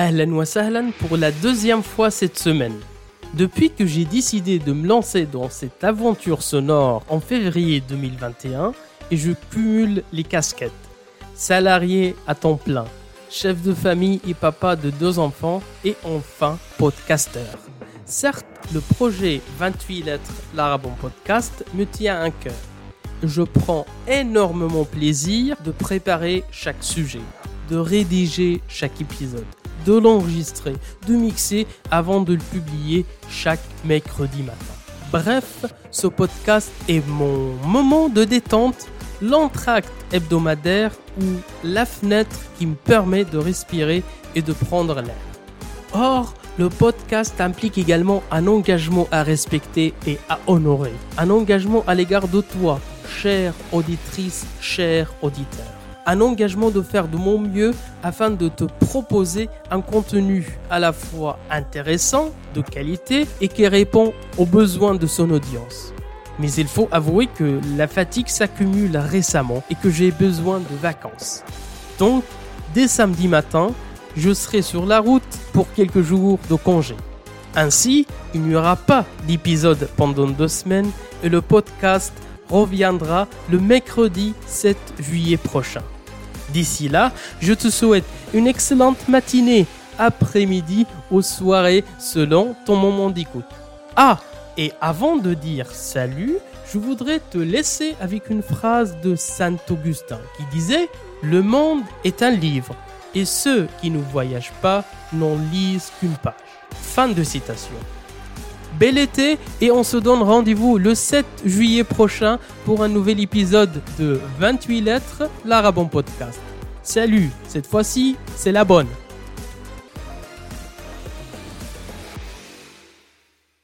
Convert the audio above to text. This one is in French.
Ahlan wa sahlan pour la deuxième fois cette semaine. Depuis que j'ai décidé de me lancer dans cette aventure sonore en février 2021 et je cumule les casquettes. Salarié à temps plein, chef de famille et papa de deux enfants et enfin podcasteur. Certes, le projet 28 lettres l'Arabon podcast me tient à cœur. Je prends énormément plaisir de préparer chaque sujet, de rédiger chaque épisode de l'enregistrer, de mixer avant de le publier chaque mercredi matin. Bref, ce podcast est mon moment de détente, l'entracte hebdomadaire ou la fenêtre qui me permet de respirer et de prendre l'air. Or, le podcast implique également un engagement à respecter et à honorer. Un engagement à l'égard de toi, chère auditrice, cher auditeur un engagement de faire de mon mieux afin de te proposer un contenu à la fois intéressant, de qualité et qui répond aux besoins de son audience. Mais il faut avouer que la fatigue s'accumule récemment et que j'ai besoin de vacances. Donc, dès samedi matin, je serai sur la route pour quelques jours de congé. Ainsi, il n'y aura pas d'épisode pendant deux semaines et le podcast reviendra le mercredi 7 juillet prochain. D'ici là, je te souhaite une excellente matinée, après-midi ou soirée selon ton moment d'écoute. Ah, et avant de dire salut, je voudrais te laisser avec une phrase de Saint Augustin qui disait Le monde est un livre et ceux qui ne voyagent pas n'en lisent qu'une page. Fin de citation. Bel été et on se donne rendez-vous le 7 juillet prochain pour un nouvel épisode de 28 lettres, l'Arabon Podcast. Salut, cette fois-ci, c'est la bonne.